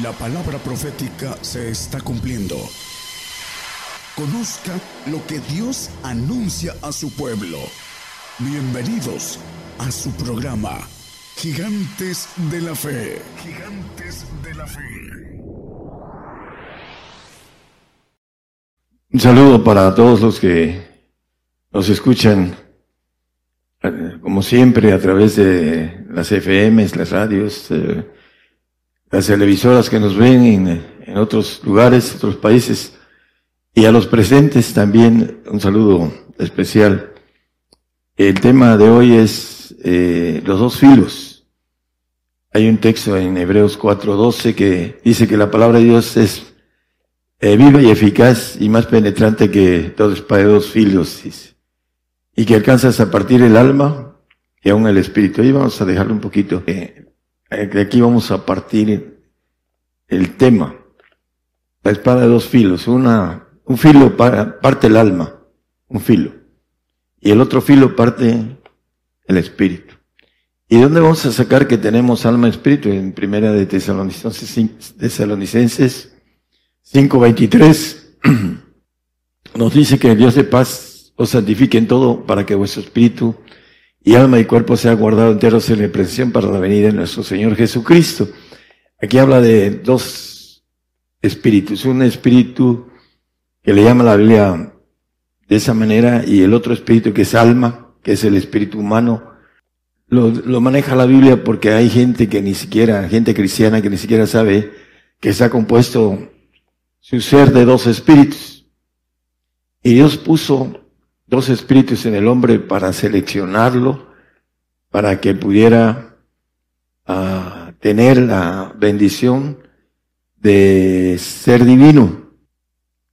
La palabra profética se está cumpliendo. Conozca lo que Dios anuncia a su pueblo. Bienvenidos a su programa, Gigantes de la Fe. Gigantes de la Fe. Un saludo para todos los que nos escuchan, eh, como siempre, a través de las FMs, las radios, eh, las televisoras que nos ven en, otros lugares, otros países, y a los presentes también un saludo especial. El tema de hoy es eh, los dos filos. Hay un texto en Hebreos 4:12 que dice que la palabra de Dios es eh, viva y eficaz y más penetrante que todo espada dos filos, y que alcanzas a partir el alma y aún el espíritu. Ahí vamos a dejarlo un poquito. Eh, de aquí vamos a partir el tema. La espada de dos filos. Una, un filo parte el alma, un filo. Y el otro filo parte el espíritu. ¿Y dónde vamos a sacar que tenemos alma y espíritu? En primera de Tesalonicenses, Tesalonicenses 5.23 nos dice que el Dios de paz os santifique en todo para que vuestro espíritu y alma y cuerpo sea guardado enteros en la presión para la venida de nuestro Señor Jesucristo. Aquí habla de dos espíritus, un espíritu que le llama la Biblia de esa manera y el otro espíritu que es alma, que es el espíritu humano. Lo, maneja la Biblia porque hay gente que ni siquiera, gente cristiana que ni siquiera sabe que está compuesto su ser de dos espíritus. Y Dios puso dos espíritus en el hombre para seleccionarlo, para que pudiera uh, tener la bendición de ser divino.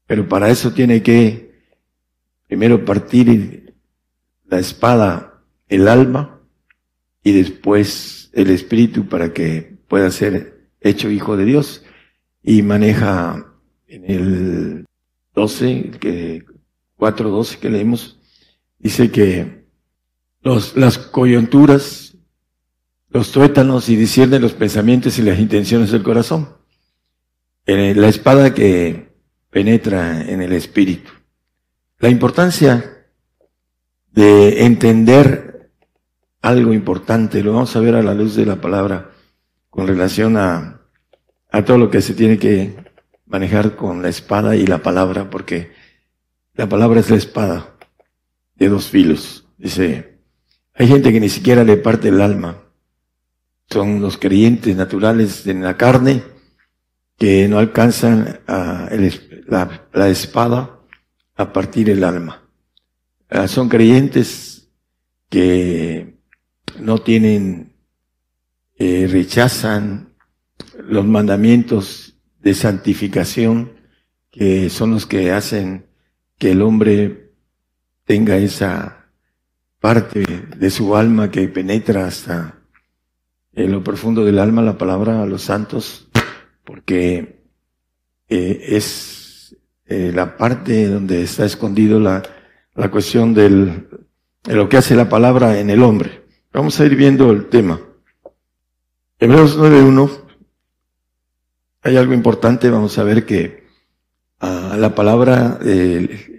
Pero para eso tiene que primero partir la espada, el alma, y después el espíritu para que pueda ser hecho hijo de Dios. Y maneja en el 12, que 4.12 que leímos, dice que los, las coyunturas, los tuétanos y disciernen los pensamientos y las intenciones del corazón. La espada que penetra en el espíritu. La importancia de entender algo importante, lo vamos a ver a la luz de la palabra con relación a, a todo lo que se tiene que manejar con la espada y la palabra, porque la palabra es la espada de dos filos. Dice, hay gente que ni siquiera le parte el alma. Son los creyentes naturales en la carne que no alcanzan a la, la, espada a partir el alma. Ah, son creyentes que no tienen, eh, rechazan los mandamientos de santificación que son los que hacen que el hombre tenga esa parte de su alma que penetra hasta en lo profundo del alma la palabra a los santos, porque eh, es eh, la parte donde está escondido la, la cuestión del, de lo que hace la palabra en el hombre. Vamos a ir viendo el tema. Hebreos 9.1 hay algo importante, vamos a ver que ah, la palabra, eh,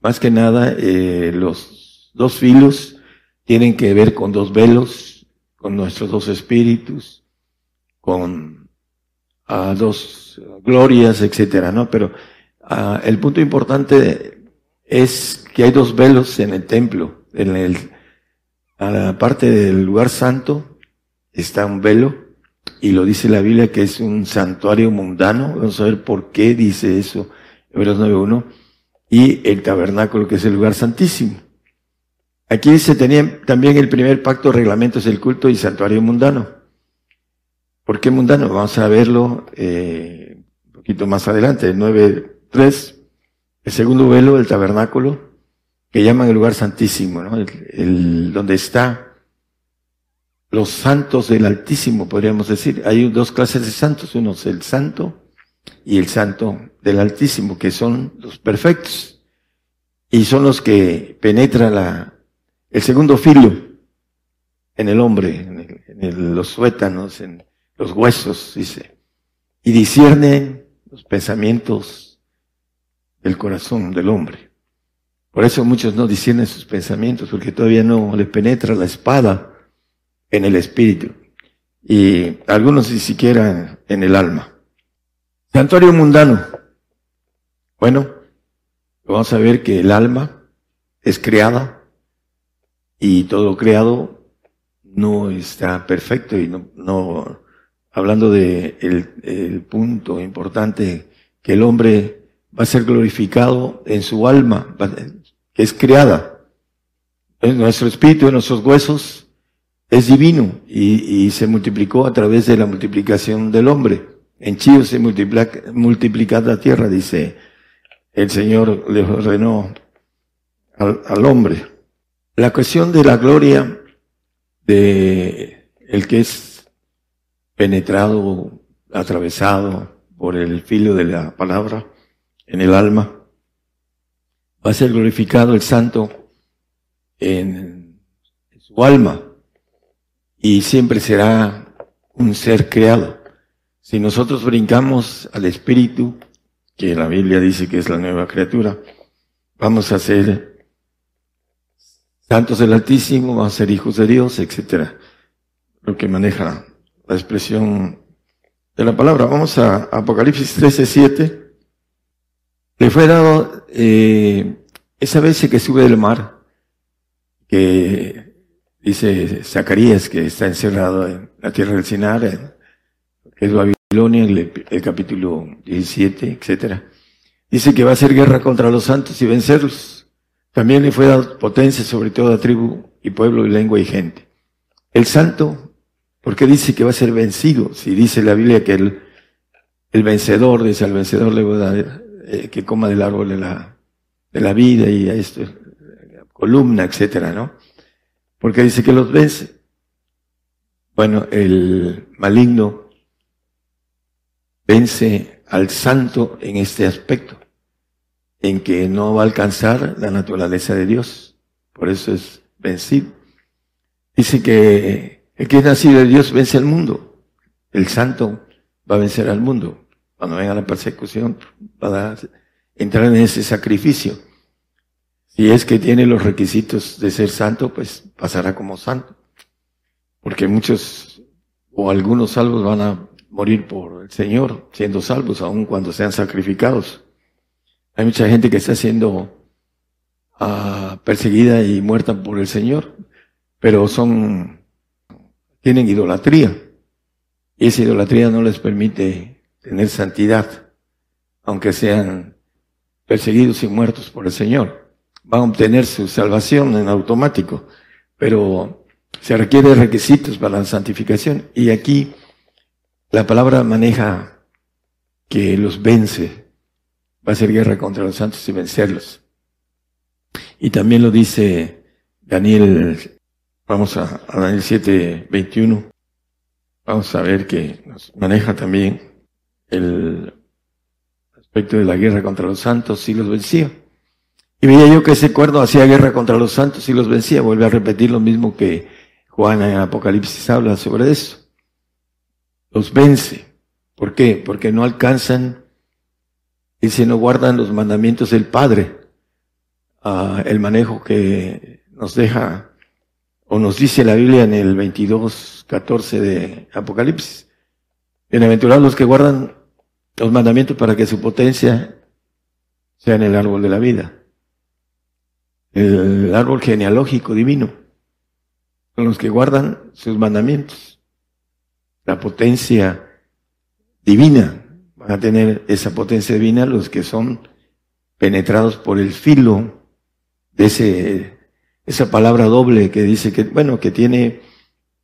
más que nada, eh, los dos filos tienen que ver con dos velos, con nuestros dos espíritus, con ah, dos glorias, etcétera, ¿no? Pero ah, el punto importante es que hay dos velos en el templo. En el, a la parte del lugar santo está un velo y lo dice la Biblia que es un santuario mundano. Vamos a ver por qué dice eso, Hebreos 9.1. Y el tabernáculo, que es el lugar santísimo. Aquí se tenía también el primer pacto, reglamentos del culto y santuario mundano. ¿Por qué mundano? Vamos a verlo eh, un poquito más adelante, el 9.3. El segundo velo, el tabernáculo, que llaman el lugar santísimo, ¿no? el donde está los santos del Altísimo, podríamos decir. Hay dos clases de santos, uno es el santo y el santo del Altísimo, que son los perfectos. Y son los que penetran la, el segundo filo en el hombre, en, los suétanos, en los huesos, dice. y discierne los pensamientos del corazón del hombre. Por eso muchos no disciernen sus pensamientos, porque todavía no les penetra la espada en el espíritu y algunos ni siquiera en el alma. Santuario mundano. Bueno, vamos a ver que el alma es creada y todo creado no está perfecto y no, no hablando de el, el punto importante que el hombre va a ser glorificado en su alma, que es creada. En nuestro espíritu, en nuestros huesos, es divino y, y, se multiplicó a través de la multiplicación del hombre. En Chío se multiplica, multiplica la tierra, dice el Señor le ordenó al, al hombre. La cuestión de la gloria de el que es penetrado, atravesado por el filo de la palabra en el alma, va a ser glorificado el santo en su alma y siempre será un ser creado. Si nosotros brincamos al espíritu, que la Biblia dice que es la nueva criatura, vamos a ser santos del Altísimo, vamos a ser hijos de Dios, etcétera. Lo que maneja la expresión de la palabra. Vamos a Apocalipsis 13, 7. Le fue dado eh, esa vez que sube del mar, que dice Zacarías que está encerrado en la tierra del Sinar, que es el, el capítulo 17, etcétera. Dice que va a hacer guerra contra los santos y vencerlos. También le fue dado potencia sobre toda tribu y pueblo y lengua y gente. El santo, ¿por qué dice que va a ser vencido? Si dice la Biblia que el, el vencedor, dice al vencedor le va a dar eh, que coma del árbol de la, de la vida y a esto, columna, etcétera, ¿no? Porque dice que los vence. Bueno, el maligno vence al santo en este aspecto, en que no va a alcanzar la naturaleza de Dios. Por eso es vencido. Dice que el que es nacido de Dios vence al mundo. El santo va a vencer al mundo. Cuando venga la persecución, va a entrar en ese sacrificio. Si es que tiene los requisitos de ser santo, pues pasará como santo. Porque muchos o algunos salvos van a morir por el Señor, siendo salvos, aun cuando sean sacrificados. Hay mucha gente que está siendo uh, perseguida y muerta por el Señor, pero son, tienen idolatría. Y esa idolatría no les permite tener santidad, aunque sean perseguidos y muertos por el Señor. Van a obtener su salvación en automático, pero se requiere requisitos para la santificación. Y aquí la palabra maneja que los vence, va a ser guerra contra los santos y vencerlos. Y también lo dice Daniel, vamos a, Daniel 7, 21, vamos a ver que nos maneja también el aspecto de la guerra contra los santos y los vencía. Y veía yo que ese cuerdo hacía guerra contra los santos y los vencía. Vuelve a repetir lo mismo que Juan en Apocalipsis habla sobre eso los vence. ¿Por qué? Porque no alcanzan, y si no guardan los mandamientos del Padre, uh, el manejo que nos deja, o nos dice la Biblia en el 22, 14 de Apocalipsis. Bienaventurados los que guardan los mandamientos para que su potencia sea en el árbol de la vida. El árbol genealógico divino. Son los que guardan sus mandamientos la potencia divina. Van a tener esa potencia divina los que son penetrados por el filo de ese, esa palabra doble que dice que, bueno, que tiene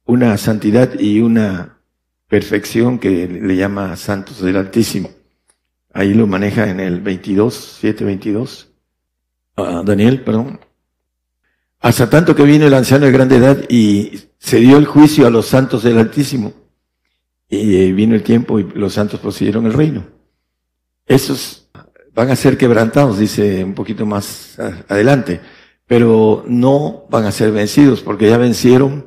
una santidad y una perfección que le llama santos del Altísimo. Ahí lo maneja en el 22, 7, 22. Daniel, perdón. Hasta tanto que vino el anciano de grande edad y se dio el juicio a los santos del Altísimo y vino el tiempo y los santos poseyeron el reino. Esos van a ser quebrantados, dice un poquito más adelante, pero no van a ser vencidos porque ya vencieron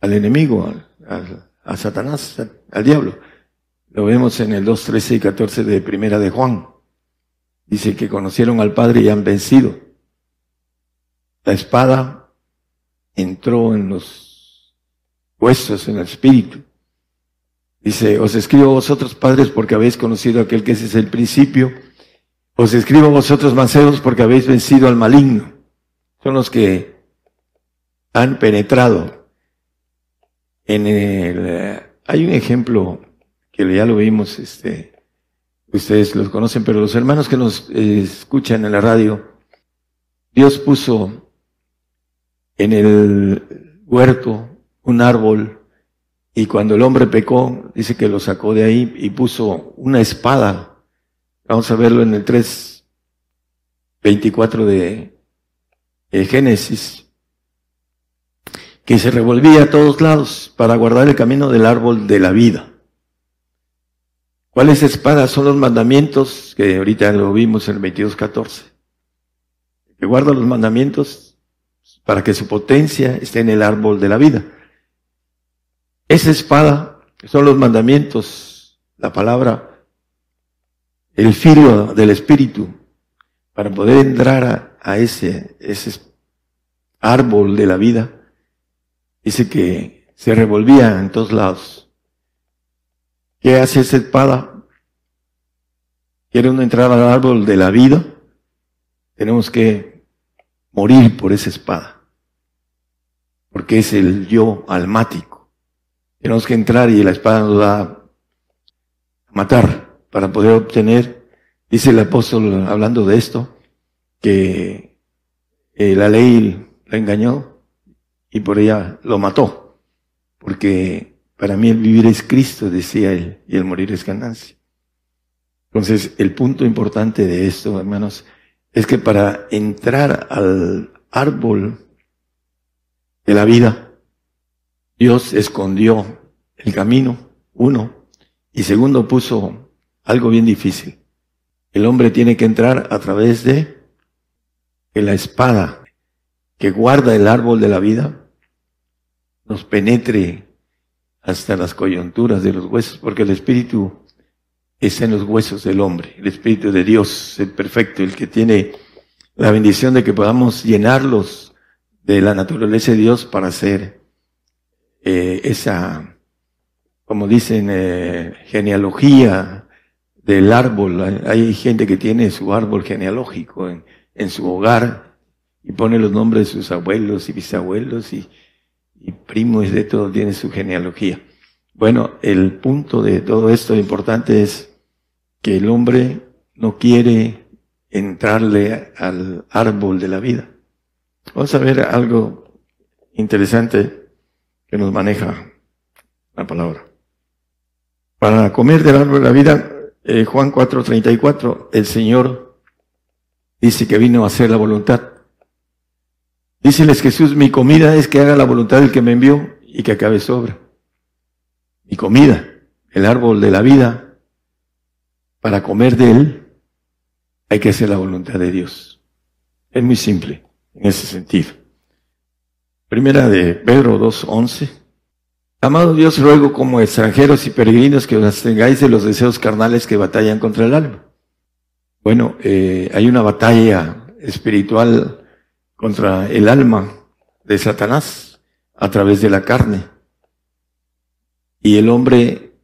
al enemigo, al, a Satanás, al diablo. Lo vemos en el 2, 13 y 14 de Primera de Juan. Dice que conocieron al Padre y han vencido. La espada entró en los huesos, en el espíritu. Dice, os escribo vosotros padres porque habéis conocido a aquel que ese es el principio. Os escribo vosotros mancebos porque habéis vencido al maligno. Son los que han penetrado en el... Eh, hay un ejemplo que ya lo vimos, este, ustedes los conocen, pero los hermanos que nos eh, escuchan en la radio, Dios puso en el huerto un árbol y cuando el hombre pecó, dice que lo sacó de ahí y puso una espada. Vamos a verlo en el 3, 24 de, de Génesis, que se revolvía a todos lados para guardar el camino del árbol de la vida. ¿Cuáles espadas son los mandamientos? Que ahorita lo vimos en el 22.14. Que guarda los mandamientos para que su potencia esté en el árbol de la vida. Esa espada son los mandamientos, la palabra, el filo del Espíritu, para poder entrar a, ese, ese árbol de la vida. Dice que se revolvía en todos lados. ¿Qué hace esa espada? ¿Quiere uno entrar al árbol de la vida? Tenemos que morir por esa espada. Porque es el yo almático. Tenemos que entrar y la espada nos va a matar para poder obtener, dice el apóstol hablando de esto, que eh, la ley la engañó y por ella lo mató. Porque para mí el vivir es Cristo, decía él, y el morir es ganancia. Entonces, el punto importante de esto, hermanos, es que para entrar al árbol de la vida, Dios escondió el camino, uno, y segundo puso algo bien difícil. El hombre tiene que entrar a través de la espada que guarda el árbol de la vida nos penetre hasta las coyunturas de los huesos, porque el Espíritu está en los huesos del hombre, el Espíritu de Dios, el perfecto, el que tiene la bendición de que podamos llenarlos de la naturaleza de Dios para hacer eh, esa, como dicen, eh, genealogía del árbol. Hay gente que tiene su árbol genealógico en, en su hogar y pone los nombres de sus abuelos y bisabuelos y y primo es de todo, tiene su genealogía. Bueno, el punto de todo esto importante es que el hombre no quiere entrarle al árbol de la vida. Vamos a ver algo interesante que nos maneja la palabra. Para comer del árbol de la vida, eh, Juan 4:34, el Señor dice que vino a hacer la voluntad Díceles Jesús, mi comida es que haga la voluntad del que me envió y que acabe sobra. Mi comida, el árbol de la vida, para comer de él, hay que hacer la voluntad de Dios. Es muy simple en ese sentido. Primera de Pedro 2.11. Amado Dios, ruego como extranjeros y peregrinos que os tengáis de los deseos carnales que batallan contra el alma. Bueno, eh, hay una batalla espiritual contra el alma de Satanás a través de la carne. Y el hombre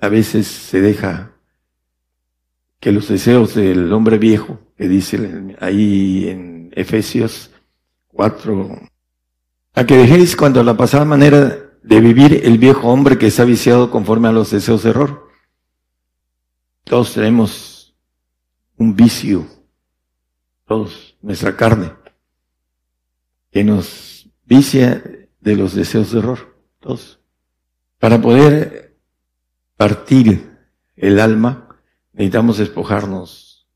a veces se deja que los deseos del hombre viejo, que dice ahí en Efesios 4, a que dejéis cuando la pasada manera de vivir el viejo hombre que está viciado conforme a los deseos de error. Todos tenemos un vicio, todos nuestra carne, que nos vicia de los deseos de error. Todos. Para poder partir el alma, necesitamos despojarnos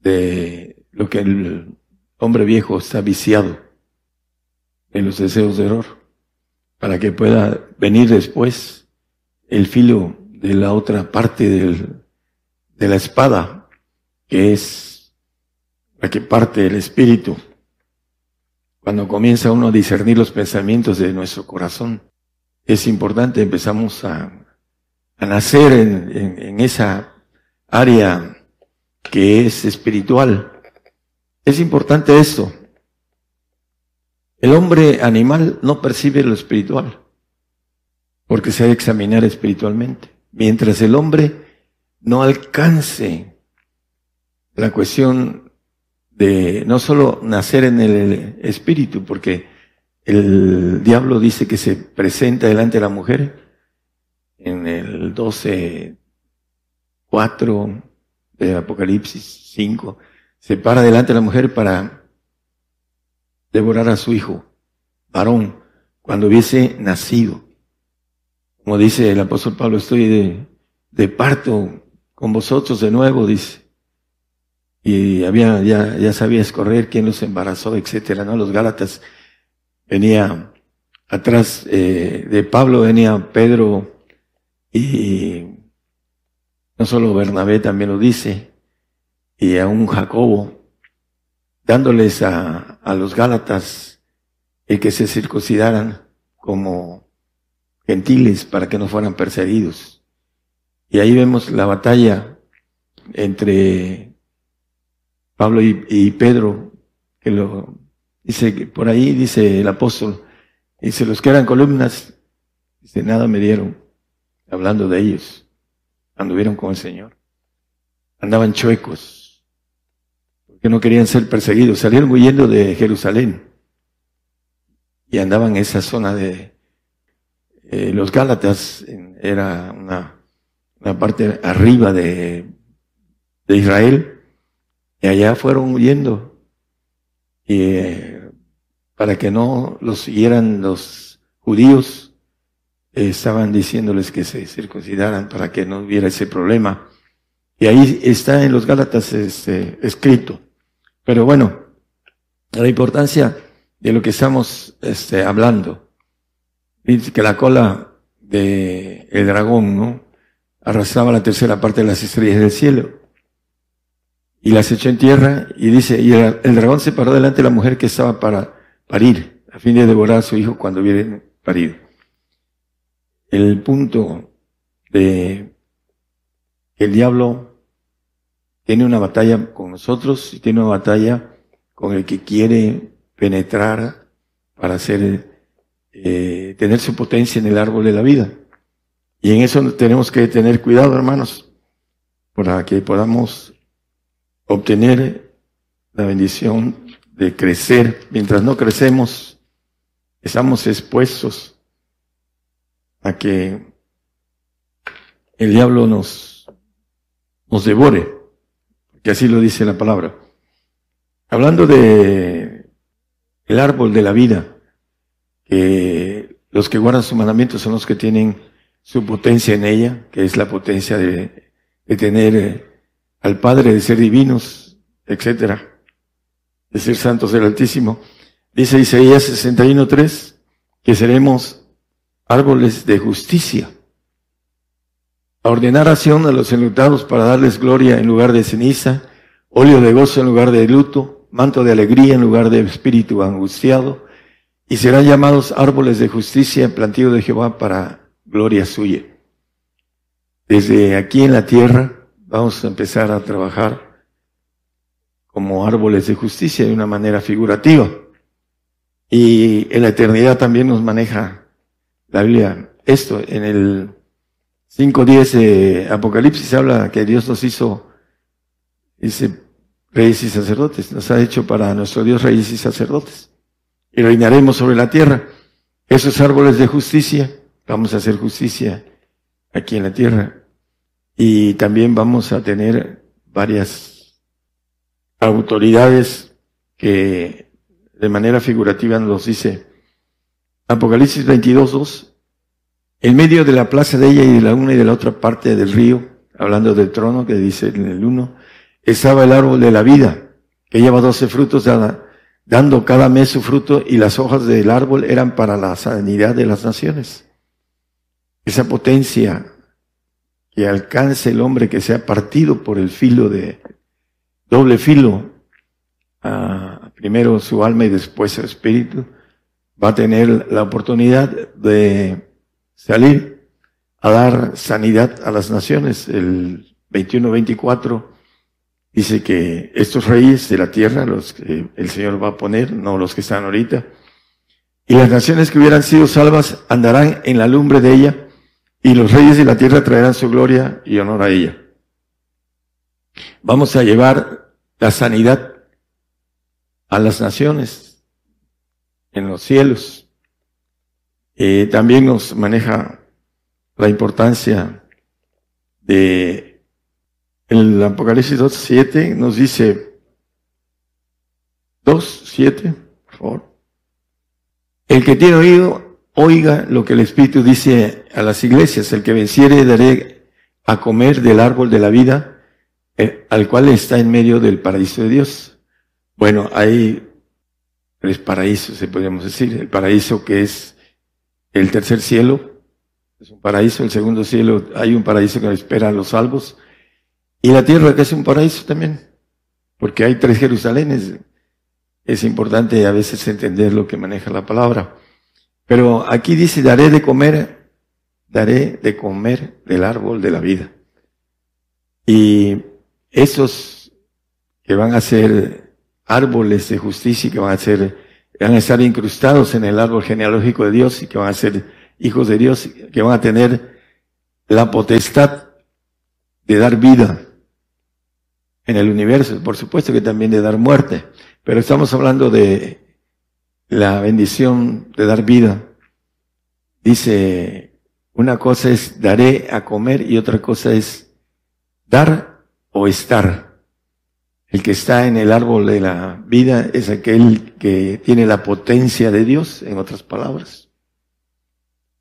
de lo que el hombre viejo está viciado en los deseos de error, para que pueda venir después el filo de la otra parte del, de la espada, que es la que parte del espíritu. Cuando comienza uno a discernir los pensamientos de nuestro corazón, es importante, empezamos a, a nacer en, en esa área que es espiritual. Es importante esto. El hombre animal no percibe lo espiritual, porque se ha de examinar espiritualmente. Mientras el hombre no alcance la cuestión de no solo nacer en el espíritu, porque el diablo dice que se presenta delante de la mujer en el 12, 4 de Apocalipsis 5, se para delante de la mujer para devorar a su hijo, varón, cuando hubiese nacido. Como dice el apóstol Pablo, estoy de, parto con vosotros de nuevo, dice. Y había, ya, ya sabía escorrer quién los embarazó, etcétera, ¿no? Los Gálatas venía atrás eh, de Pablo, venía Pedro y no solo Bernabé también lo dice, y a un Jacobo, dándoles a, a los Gálatas el que se circuncidaran como gentiles para que no fueran perseguidos. Y ahí vemos la batalla entre Pablo y, Pedro, que lo dice, por ahí dice el apóstol, dice, los que eran columnas, dice, nada me dieron, hablando de ellos, anduvieron con el Señor. Andaban chuecos, porque no querían ser perseguidos, salieron huyendo de Jerusalén y andaban en esa zona de eh, los Gálatas, era una la parte arriba de, de Israel, y allá fueron huyendo, y eh, para que no los siguieran los judíos, eh, estaban diciéndoles que se circuncidaran para que no hubiera ese problema. Y ahí está en los Gálatas este, escrito. Pero bueno, la importancia de lo que estamos este, hablando. Dice que la cola de el dragón, ¿no? arrastraba la tercera parte de las estrellas del cielo y las echó en tierra y dice, y el, dragón se paró delante de la mujer que estaba para parir, a fin de devorar a su hijo cuando hubiera parido. El punto de el diablo tiene una batalla con nosotros y tiene una batalla con el que quiere penetrar para hacer, eh, tener su potencia en el árbol de la vida. Y en eso tenemos que tener cuidado, hermanos, para que podamos obtener la bendición de crecer. Mientras no crecemos, estamos expuestos a que el diablo nos, nos devore, que así lo dice la palabra. Hablando de el árbol de la vida, que los que guardan su mandamiento son los que tienen su potencia en ella, que es la potencia de, tener eh, al Padre, de ser divinos, etcétera, de ser santos del Altísimo. Dice Isaías 61.3 que seremos árboles de justicia. A ordenar acción a los enlutados para darles gloria en lugar de ceniza, óleo de gozo en lugar de luto, manto de alegría en lugar de espíritu angustiado, y serán llamados árboles de justicia, plantío de Jehová para gloria suya. Desde aquí en la tierra vamos a empezar a trabajar como árboles de justicia de una manera figurativa. Y en la eternidad también nos maneja la Biblia esto. En el 5.10 de Apocalipsis habla que Dios nos hizo, dice, reyes y sacerdotes. Nos ha hecho para nuestro Dios reyes y sacerdotes. Y reinaremos sobre la tierra. Esos árboles de justicia Vamos a hacer justicia aquí en la tierra. Y también vamos a tener varias autoridades que de manera figurativa nos dice Apocalipsis 22, 2. En medio de la plaza de ella y de la una y de la otra parte del río, hablando del trono que dice en el uno, estaba el árbol de la vida, que lleva doce frutos, dando cada mes su fruto, y las hojas del árbol eran para la sanidad de las naciones. Esa potencia que alcance el hombre que sea partido por el filo de doble filo, primero su alma y después su espíritu, va a tener la oportunidad de salir a dar sanidad a las naciones. El 21-24 dice que estos reyes de la tierra, los que el Señor va a poner, no los que están ahorita, y las naciones que hubieran sido salvas andarán en la lumbre de ella, y los reyes de la tierra traerán su gloria y honor a ella. Vamos a llevar la sanidad a las naciones en los cielos. Eh, también nos maneja la importancia de el Apocalipsis 2.7 nos dice 2.7, por favor. El que tiene oído, oiga lo que el Espíritu dice a las iglesias. El que venciere daré a comer del árbol de la vida, eh, al cual está en medio del paraíso de Dios. Bueno, hay tres paraísos, se podríamos decir. El paraíso que es el tercer cielo, es un paraíso. El segundo cielo, hay un paraíso que espera a los salvos. Y la tierra que es un paraíso también, porque hay tres Jerusalenes. Es importante a veces entender lo que maneja la palabra. Pero aquí dice, daré de comer, daré de comer del árbol de la vida. Y esos que van a ser árboles de justicia que van a ser, van a estar incrustados en el árbol genealógico de Dios y que van a ser hijos de Dios, que van a tener la potestad de dar vida en el universo, por supuesto que también de dar muerte, pero estamos hablando de la bendición de dar vida. Dice, una cosa es daré a comer y otra cosa es dar o estar. El que está en el árbol de la vida es aquel que tiene la potencia de Dios, en otras palabras.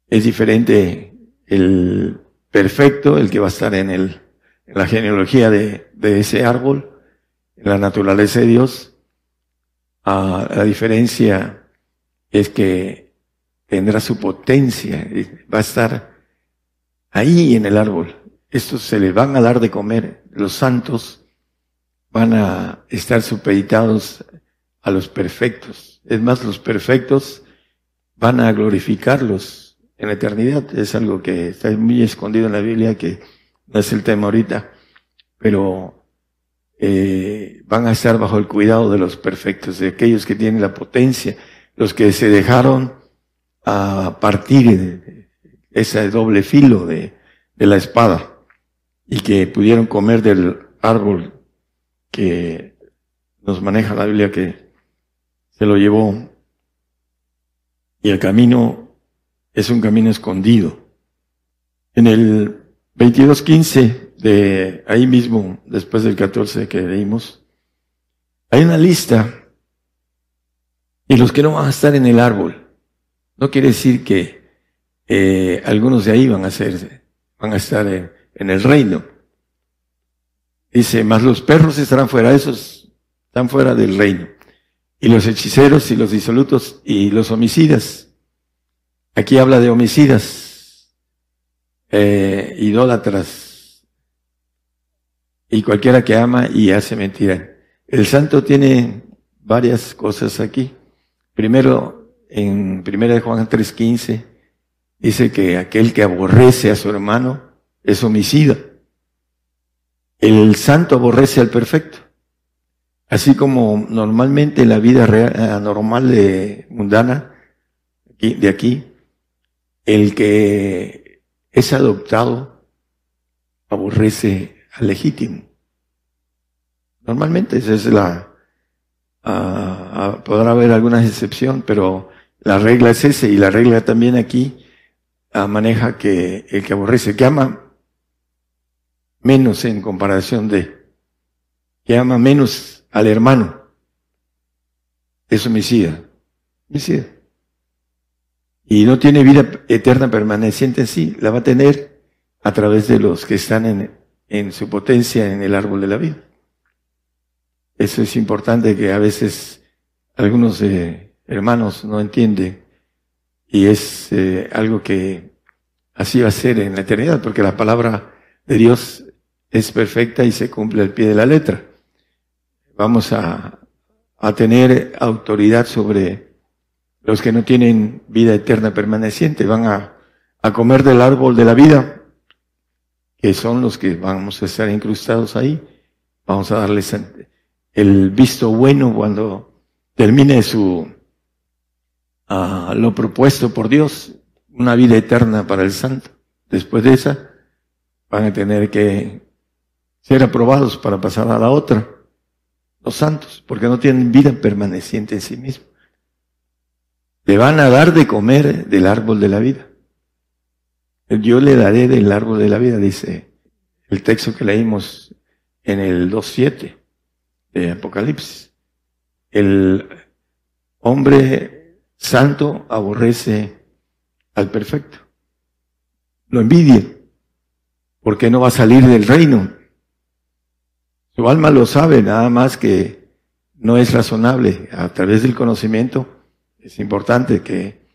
Es diferente el perfecto, el que va a estar en, el, en la genealogía de, de ese árbol, en la naturaleza de Dios. Ah, la diferencia es que tendrá su potencia, va a estar ahí en el árbol. Estos se les van a dar de comer, los santos van a estar supeditados a los perfectos. Es más, los perfectos van a glorificarlos en la eternidad. Es algo que está muy escondido en la Biblia, que no es el tema ahorita, pero eh, van a estar bajo el cuidado de los perfectos, de aquellos que tienen la potencia, los que se dejaron a partir de ese doble filo de, de la espada y que pudieron comer del árbol que nos maneja la Biblia que se lo llevó y el camino es un camino escondido. En el 22.15 de ahí mismo, después del 14 que leímos, hay una lista y los que no van a estar en el árbol, no quiere decir que eh, algunos de ahí van a ser, van a estar en el reino. Dice, más los perros estarán fuera, esos están fuera del reino. Y los hechiceros y los disolutos y los homicidas. Aquí habla de homicidas, eh, idólatras y cualquiera que ama y hace mentira. El santo tiene varias cosas aquí. Primero, en 1 Juan 3:15, dice que aquel que aborrece a su hermano es homicida. El santo aborrece al perfecto. Así como normalmente la vida real, normal de mundana de aquí, el que es adoptado aborrece al legítimo. Normalmente esa es la, ah, ah, podrá haber alguna excepción, pero la regla es esa y la regla también aquí ah, maneja que el que aborrece, que ama menos en comparación de, que ama menos al hermano, es homicida. Homicida. Y no tiene vida eterna permaneciente en sí, la va a tener a través de los que están en, en su potencia en el árbol de la vida. Eso es importante que a veces algunos eh, hermanos no entienden y es eh, algo que así va a ser en la eternidad, porque la palabra de Dios es perfecta y se cumple al pie de la letra. Vamos a, a tener autoridad sobre los que no tienen vida eterna permaneciente, van a, a comer del árbol de la vida, que son los que vamos a estar incrustados ahí. Vamos a darles el visto bueno cuando termine su a lo propuesto por Dios, una vida eterna para el santo. Después de esa, van a tener que ser aprobados para pasar a la otra, los santos, porque no tienen vida permaneciente en sí mismos. Le van a dar de comer del árbol de la vida. Yo le daré del árbol de la vida, dice el texto que leímos en el 2.7 de Apocalipsis. El hombre santo aborrece al perfecto. Lo envidia, porque no va a salir del reino. Su alma lo sabe, nada más que no es razonable. A través del conocimiento es importante que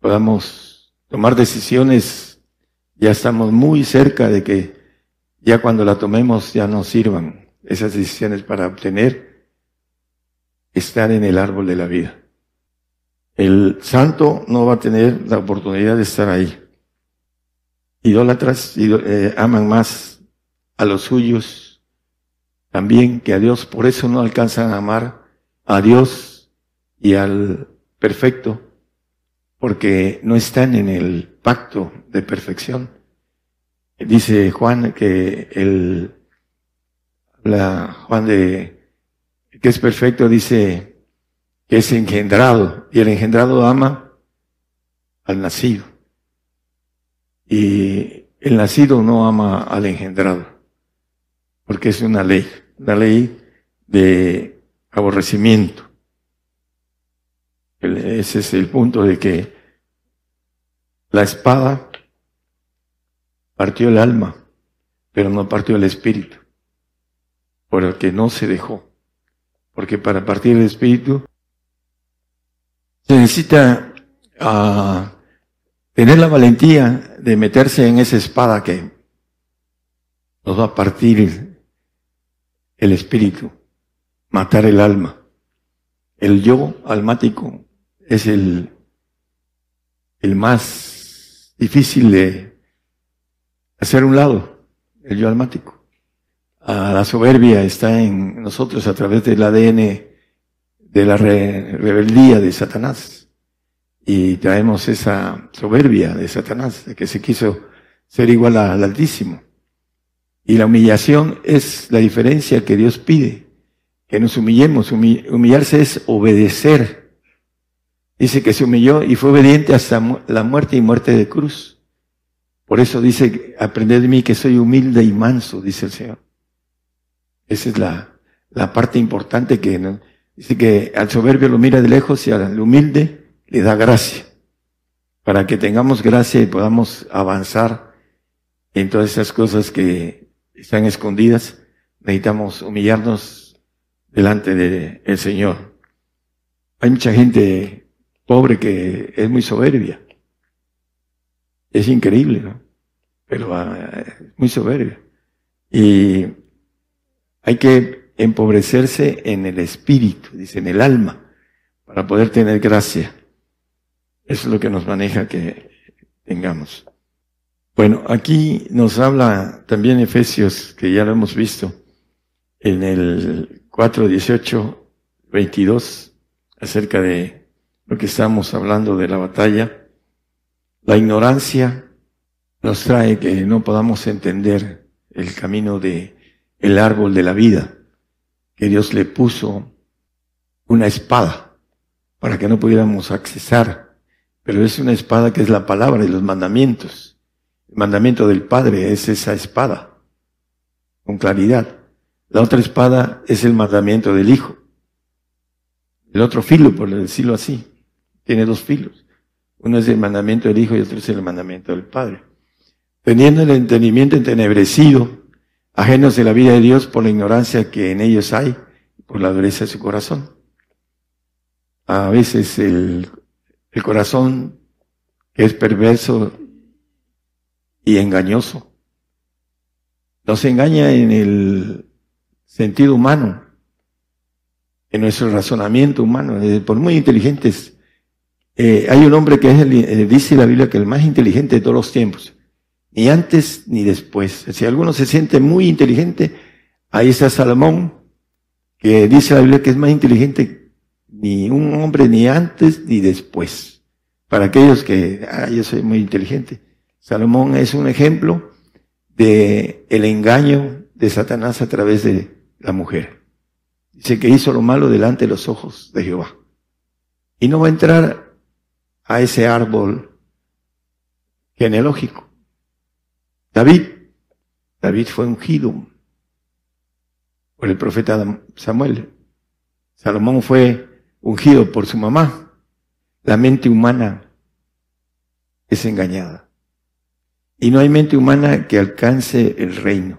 podamos tomar decisiones. Ya estamos muy cerca de que ya cuando la tomemos ya nos sirvan esas decisiones para obtener estar en el árbol de la vida. El santo no va a tener la oportunidad de estar ahí. Idólatras eh, aman más a los suyos también que a Dios, por eso no alcanzan a amar a Dios y al perfecto, porque no están en el pacto de perfección. Dice Juan que el, Juan de, que es perfecto, dice que es engendrado, y el engendrado ama al nacido. Y el nacido no ama al engendrado, porque es una ley, una ley de aborrecimiento. Ese es el punto de que la espada partió el alma, pero no partió el espíritu, por el que no se dejó. Porque para partir el espíritu se necesita ah, tener la valentía de meterse en esa espada que nos va a partir el espíritu, matar el alma. El yo almático es el, el más difícil de hacer un lado, el yo almático. A la soberbia está en nosotros a través del ADN de la rebeldía de Satanás. Y traemos esa soberbia de Satanás, de que se quiso ser igual al Altísimo. Y la humillación es la diferencia que Dios pide, que nos humillemos. Humillarse es obedecer Dice que se humilló y fue obediente hasta la muerte y muerte de cruz. Por eso dice, aprended de mí que soy humilde y manso, dice el Señor. Esa es la, parte importante que dice que al soberbio lo mira de lejos y al humilde le da gracia. Para que tengamos gracia y podamos avanzar en todas esas cosas que están escondidas, necesitamos humillarnos delante del Señor. Hay mucha gente pobre que es muy soberbia. Es increíble, ¿no? Pero ah, muy soberbia. Y hay que empobrecerse en el espíritu, dice, en el alma, para poder tener gracia. Eso es lo que nos maneja que tengamos. Bueno, aquí nos habla también Efesios, que ya lo hemos visto, en el 4, 18, 22, acerca de que estamos hablando de la batalla, la ignorancia nos trae que no podamos entender el camino de el árbol de la vida, que Dios le puso una espada para que no pudiéramos accesar, pero es una espada que es la palabra y los mandamientos. El mandamiento del Padre es esa espada, con claridad. La otra espada es el mandamiento del Hijo. El otro filo, por decirlo así, tiene dos filos. Uno es el mandamiento del Hijo y otro es el mandamiento del Padre. Teniendo el entendimiento entenebrecido, ajenos de la vida de Dios por la ignorancia que en ellos hay, por la dureza de su corazón. A veces el, corazón es perverso y engañoso, nos engaña en el sentido humano, en nuestro razonamiento humano, por muy inteligentes eh, hay un hombre que es el, eh, dice la Biblia que el más inteligente de todos los tiempos, ni antes ni después. Si alguno se siente muy inteligente, ahí está Salomón, que dice la Biblia que es más inteligente ni un hombre ni antes ni después. Para aquellos que, ah, yo soy muy inteligente. Salomón es un ejemplo de el engaño de Satanás a través de la mujer. Dice que hizo lo malo delante de los ojos de Jehová. Y no va a entrar a ese árbol genealógico. David, David fue ungido por el profeta Samuel. Salomón fue ungido por su mamá. La mente humana es engañada. Y no hay mente humana que alcance el reino.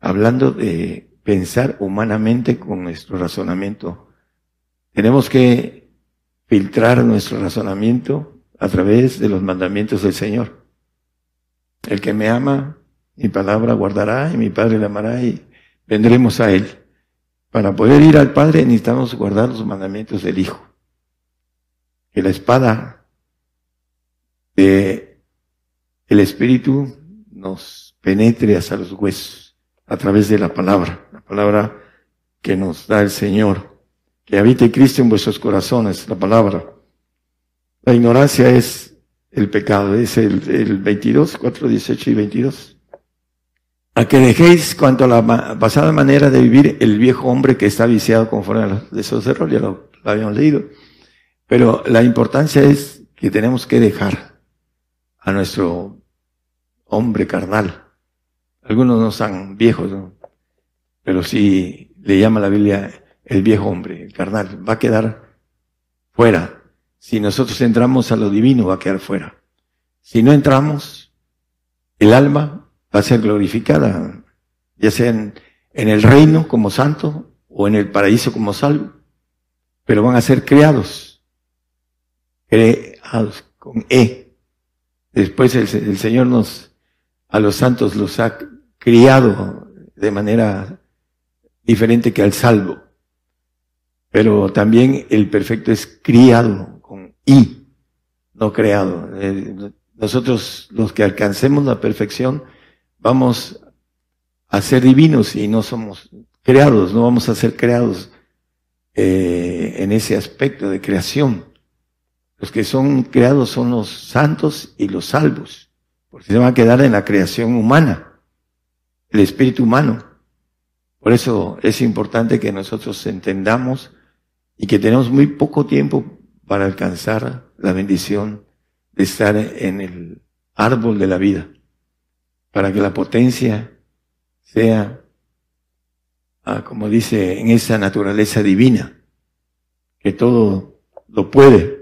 Hablando de pensar humanamente con nuestro razonamiento, tenemos que filtrar nuestro razonamiento a través de los mandamientos del Señor. El que me ama, mi palabra guardará y mi Padre le amará y vendremos a Él. Para poder ir al Padre necesitamos guardar los mandamientos del Hijo. Que la espada de el Espíritu nos penetre hasta los huesos a través de la palabra, la palabra que nos da el Señor. Que habite Cristo en vuestros corazones, la palabra. La ignorancia es el pecado, es el, el 22, 4, 18 y 22 a que dejéis cuanto a la pasada manera de vivir el viejo hombre que está viciado conforme a los, de esos errores, ya lo, habíamos leído. Pero la importancia es que tenemos que dejar a nuestro hombre carnal. Algunos no son viejos, pero sí le llama la Biblia el viejo hombre, el carnal. Va a quedar fuera. Si nosotros entramos a lo divino, va a quedar fuera. Si no entramos, el alma va a ser glorificada, ya sea en, el reino como santo o en el paraíso como salvo, pero van a ser creados, creados con E. Después el, Señor nos, a los santos los ha criado de manera diferente que al salvo. Pero también el perfecto es criado con I, no creado. Eh, nosotros los que alcancemos la perfección vamos a ser divinos y no somos creados, no vamos a ser creados eh, en ese aspecto de creación. Los que son creados son los santos y los salvos, porque se van a quedar en la creación humana, el espíritu humano. Por eso es importante que nosotros entendamos y que tenemos muy poco tiempo para alcanzar la bendición de estar en el árbol de la vida para que la potencia sea, ah, como dice, en esa naturaleza divina, que todo lo puede,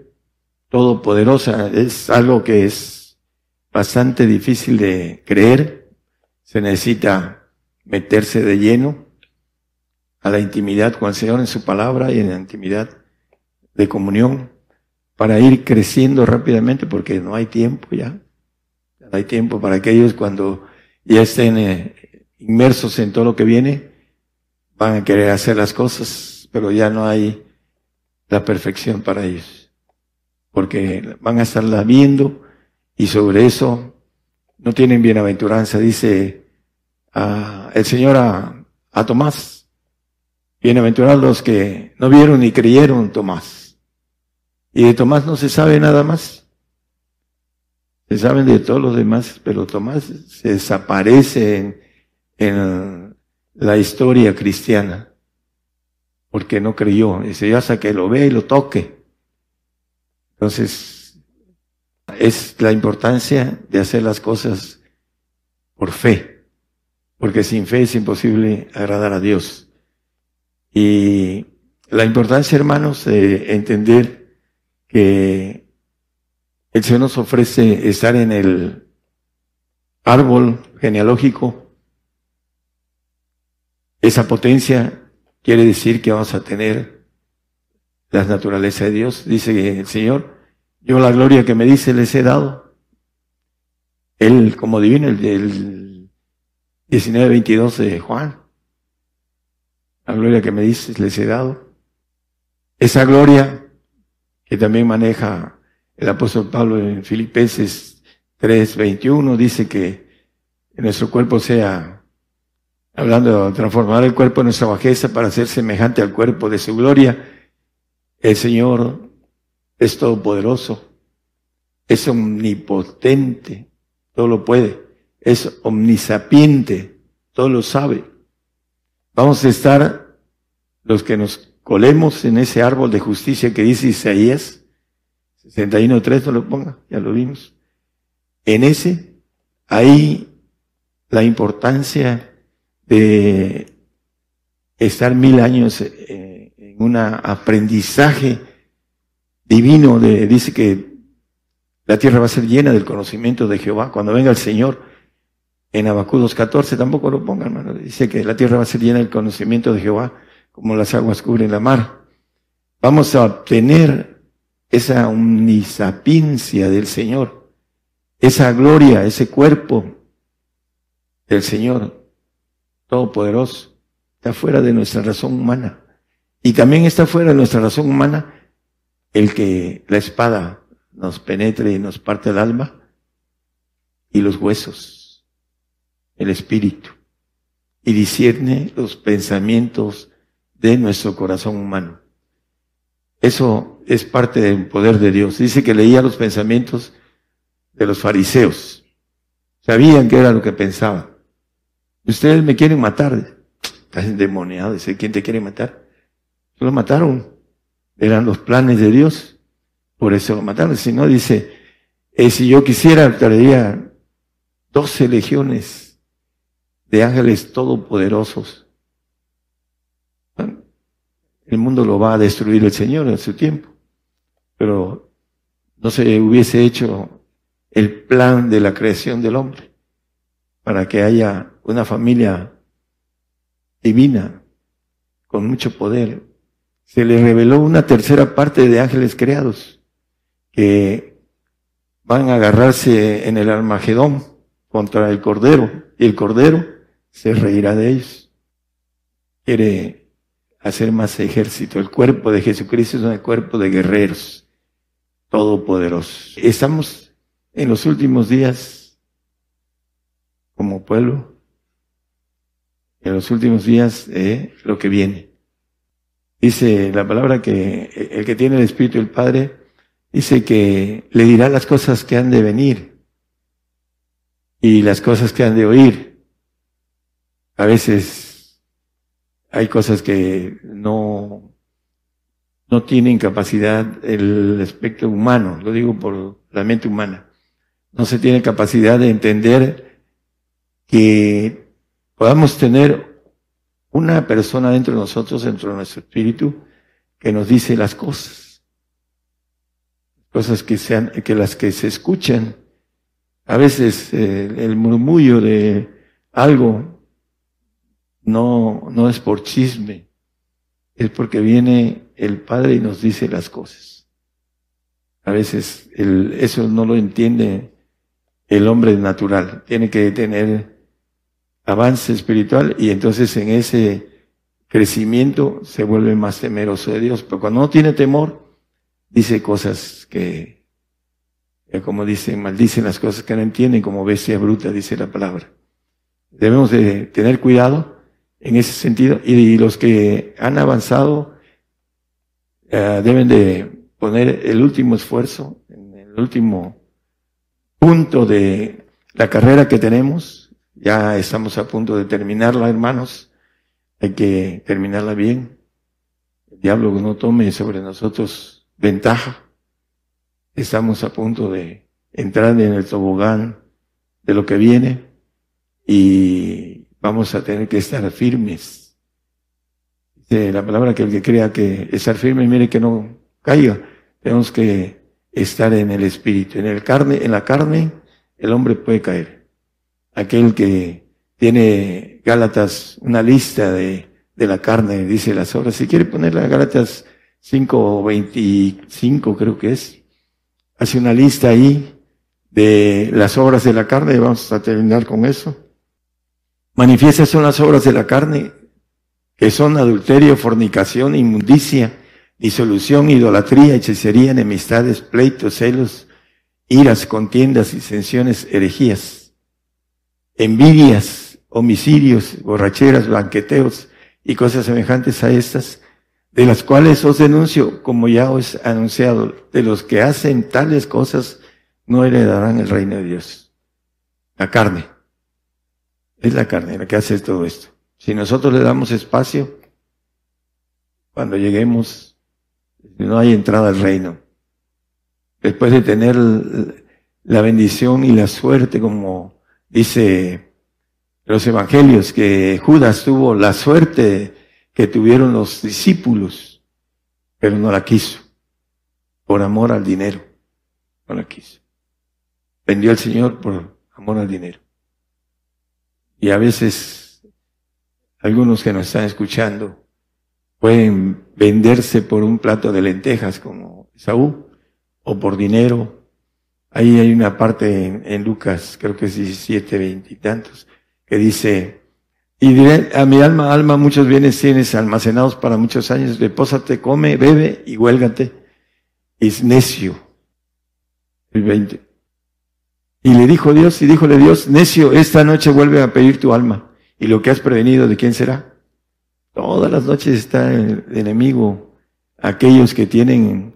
todo poderosa, es algo que es bastante difícil de creer, se necesita meterse de lleno a la intimidad con el Señor en su palabra y en la intimidad de comunión para ir creciendo rápidamente porque no hay tiempo ya. Hay tiempo para que ellos cuando ya estén eh, inmersos en todo lo que viene, van a querer hacer las cosas, pero ya no hay la perfección para ellos. Porque van a estarla viendo y sobre eso no tienen bienaventuranza. Dice ah, el Señor a, a Tomás, bienaventurados los que no vieron ni creyeron Tomás. Y de Tomás no se sabe nada más. Se saben de todos los demás, pero Tomás se desaparece en, la historia cristiana porque no creyó. Dice, ya hasta que lo ve y lo toque. Entonces, es la importancia de hacer las cosas por fe, porque sin fe es imposible agradar a Dios. Y la importancia, hermanos, de entender que el Señor nos ofrece estar en el árbol genealógico. Esa potencia quiere decir que vamos a tener las naturalezas de Dios. Dice el Señor, yo la gloria que me dice les he dado. Él, como divino, el del 19-22 de Juan. La gloria que me dice les he dado. Esa gloria que también maneja el apóstol Pablo en Filipenses 3:21, dice que nuestro cuerpo sea, hablando de transformar el cuerpo en nuestra bajeza para ser semejante al cuerpo de su gloria, el Señor es todopoderoso, es omnipotente, todo lo puede, es omnisapiente, todo lo sabe. Vamos a estar los que nos colemos en ese árbol de justicia que dice Isaías 61.3, no lo ponga, ya lo vimos. En ese, hay la importancia de estar mil años eh, un aprendizaje divino, de, dice que la tierra va a ser llena del conocimiento de Jehová. Cuando venga el Señor, en Abacudos 14, tampoco lo pongan, hermano. Dice que la tierra va a ser llena del conocimiento de Jehová, como las aguas cubren la mar. Vamos a obtener esa omnisapiencia del Señor, esa gloria, ese cuerpo del Señor Todopoderoso. Está fuera de nuestra razón humana. Y también está fuera de nuestra razón humana el que la espada nos penetre y nos parte el alma y los huesos, el espíritu, y discierne los pensamientos de nuestro corazón humano. Eso es parte del poder de Dios. Dice que leía los pensamientos de los fariseos. Sabían que era lo que pensaban. Ustedes me quieren matar. Estás endemoniado. Dice, ¿quién te quiere matar? Lo mataron. Eran los planes de Dios. Por eso lo mataron. Si no, dice, eh, si yo quisiera, traería doce legiones de ángeles todopoderosos. El mundo lo va a destruir el Señor en su tiempo. Pero no se hubiese hecho el plan de la creación del hombre para que haya una familia divina con mucho poder. Se le reveló una tercera parte de ángeles creados que van a agarrarse en el Armagedón contra el Cordero y el Cordero se reirá de ellos. Quiere hacer más ejército. El cuerpo de Jesucristo es un cuerpo de guerreros todopoderosos. Estamos en los últimos días como pueblo, en los últimos días eh, lo que viene. Dice la palabra que el que tiene el Espíritu del Padre dice que le dirá las cosas que han de venir y las cosas que han de oír. A veces hay cosas que no, no tienen capacidad el aspecto humano, lo digo por la mente humana. No se tiene capacidad de entender que podamos tener una persona dentro de nosotros, dentro de nuestro espíritu, que nos dice las cosas. Cosas que sean, que las que se escuchan. A veces eh, el murmullo de algo no, no es por chisme, es porque viene el Padre y nos dice las cosas. A veces eso no lo entiende el hombre natural, tiene que tener avance espiritual y entonces en ese crecimiento se vuelve más temeroso de Dios. Pero cuando no tiene temor, dice cosas que, como dicen, maldicen las cosas que no entienden, como bestia bruta, dice la palabra. Debemos de tener cuidado en ese sentido. Y los que han avanzado eh, deben de poner el último esfuerzo, en el último punto de la carrera que tenemos. Ya estamos a punto de terminarla, hermanos. Hay que terminarla bien. El diablo no tome sobre nosotros ventaja. Estamos a punto de entrar en el tobogán de lo que viene y vamos a tener que estar firmes. Dice la palabra que el que crea que estar firme, mire que no caiga. Tenemos que estar en el espíritu. En el carne, en la carne, el hombre puede caer. Aquel que tiene Gálatas, una lista de, de la carne, dice las obras. Si quiere ponerla Gálatas 5.25 creo que es. Hace una lista ahí de las obras de la carne. Vamos a terminar con eso. Manifiestas son las obras de la carne, que son adulterio, fornicación, inmundicia, disolución, idolatría, hechicería, enemistades, pleitos, celos, iras, contiendas, disensiones, herejías, envidias, homicidios, borracheras, banqueteos y cosas semejantes a estas, de las cuales os denuncio, como ya os he anunciado, de los que hacen tales cosas no heredarán el reino de Dios. La carne. Es la carne la que hace todo esto. Si nosotros le damos espacio, cuando lleguemos no hay entrada al reino. Después de tener la bendición y la suerte, como dice los evangelios, que Judas tuvo la suerte que tuvieron los discípulos, pero no la quiso, por amor al dinero, no la quiso. Vendió al Señor por amor al dinero. Y a veces algunos que nos están escuchando pueden venderse por un plato de lentejas como Saúl o por dinero. Ahí hay una parte en, Lucas, creo que es 17, 20 y tantos, que dice, y diré a mi alma, alma, muchos bienes tienes almacenados para muchos años, repósate, come, bebe y huélgate. Es necio. El 20. Y le dijo Dios, y díjole Dios, necio, esta noche vuelve a pedir tu alma. Y lo que has prevenido, ¿de quién será? Todas las noches está el enemigo, aquellos que tienen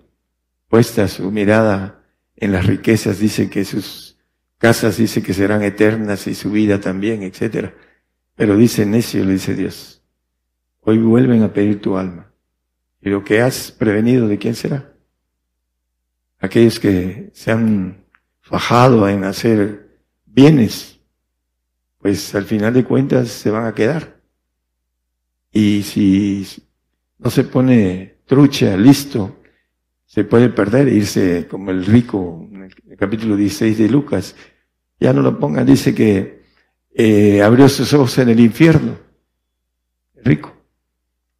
puesta su mirada en las riquezas, dice que sus casas dice que serán eternas y su vida también, etcétera. Pero dice necio, le dice Dios, hoy vuelven a pedir tu alma. Y lo que has prevenido, ¿de quién será? Aquellos que se han fajado en hacer bienes, pues al final de cuentas se van a quedar. Y si no se pone trucha, listo, se puede perder, irse como el rico, en el capítulo 16 de Lucas. Ya no lo pongan, dice que eh, abrió sus ojos en el infierno. rico.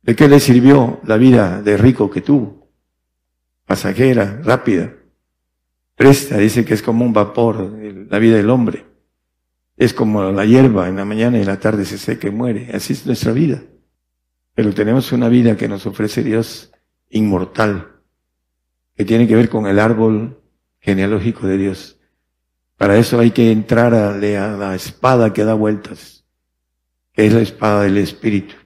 ¿De qué le sirvió la vida de rico que tuvo? Pasajera, rápida. Presta, dice que es como un vapor, la vida del hombre. Es como la hierba, en la mañana y en la tarde se seca y muere. Así es nuestra vida. Pero tenemos una vida que nos ofrece Dios inmortal, que tiene que ver con el árbol genealógico de Dios. Para eso hay que entrar a, la espada que da vueltas, que es la espada del Espíritu,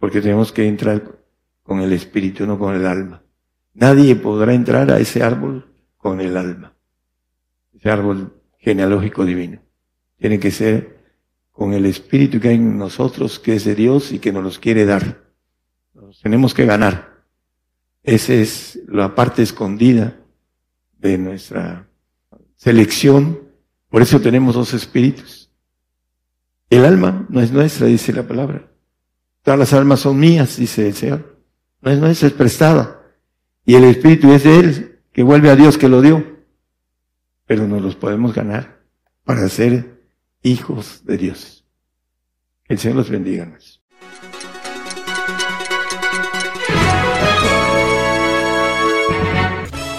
porque tenemos que entrar con el Espíritu, no con el alma. Nadie podrá entrar a ese árbol con el alma, ese árbol genealógico divino. Tiene que ser con el espíritu que hay en nosotros, que es de Dios y que nos los quiere dar. Nos tenemos que ganar. Esa es la parte escondida de nuestra selección. Por eso tenemos dos espíritus. El alma no es nuestra, dice la palabra. Todas las almas son mías, dice el Señor. No es nuestra, es prestada. Y el espíritu es de Él, que vuelve a Dios que lo dio. Pero nos los podemos ganar para ser hijos de Dios. El Señor los bendiga.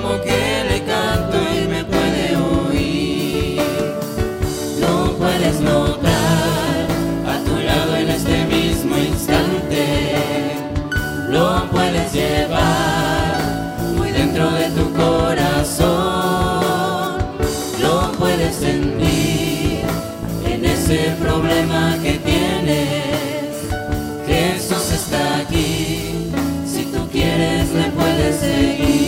como que le canto y me puede oír. Lo puedes notar a tu lado en este mismo instante. Lo puedes llevar muy dentro de tu corazón. Lo puedes sentir en ese problema que tienes. Jesús está aquí. Si tú quieres, le puedes seguir.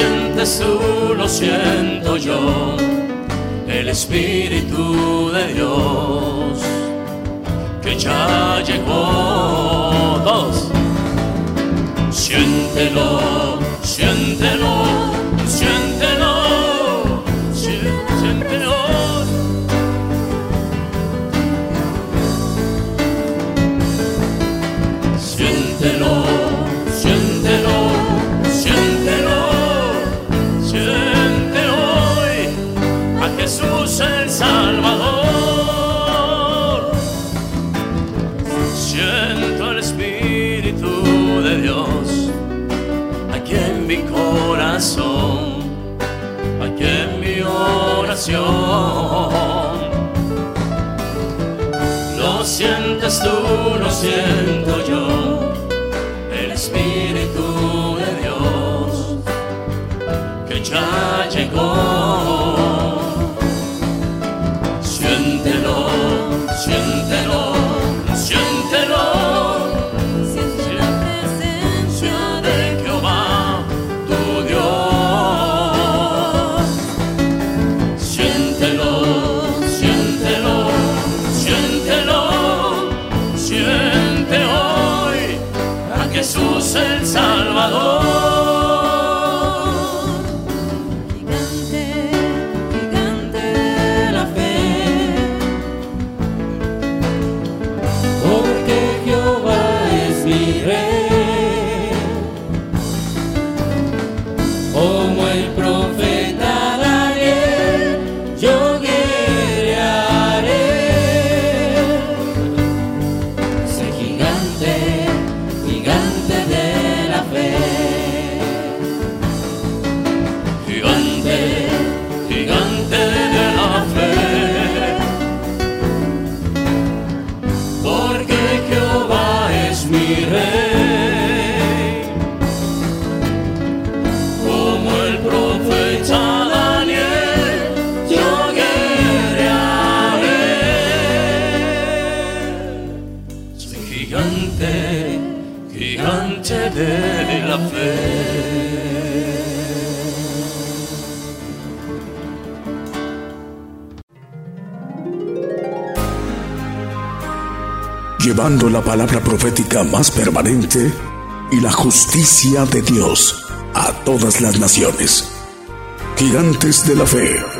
sientes tú, lo siento yo, el Espíritu de Dios que ya llegó. Dos. Siéntelo, siéntelo Lo sientes tú, lo siento yo. más permanente y la justicia de Dios a todas las naciones. Gigantes de la Fe.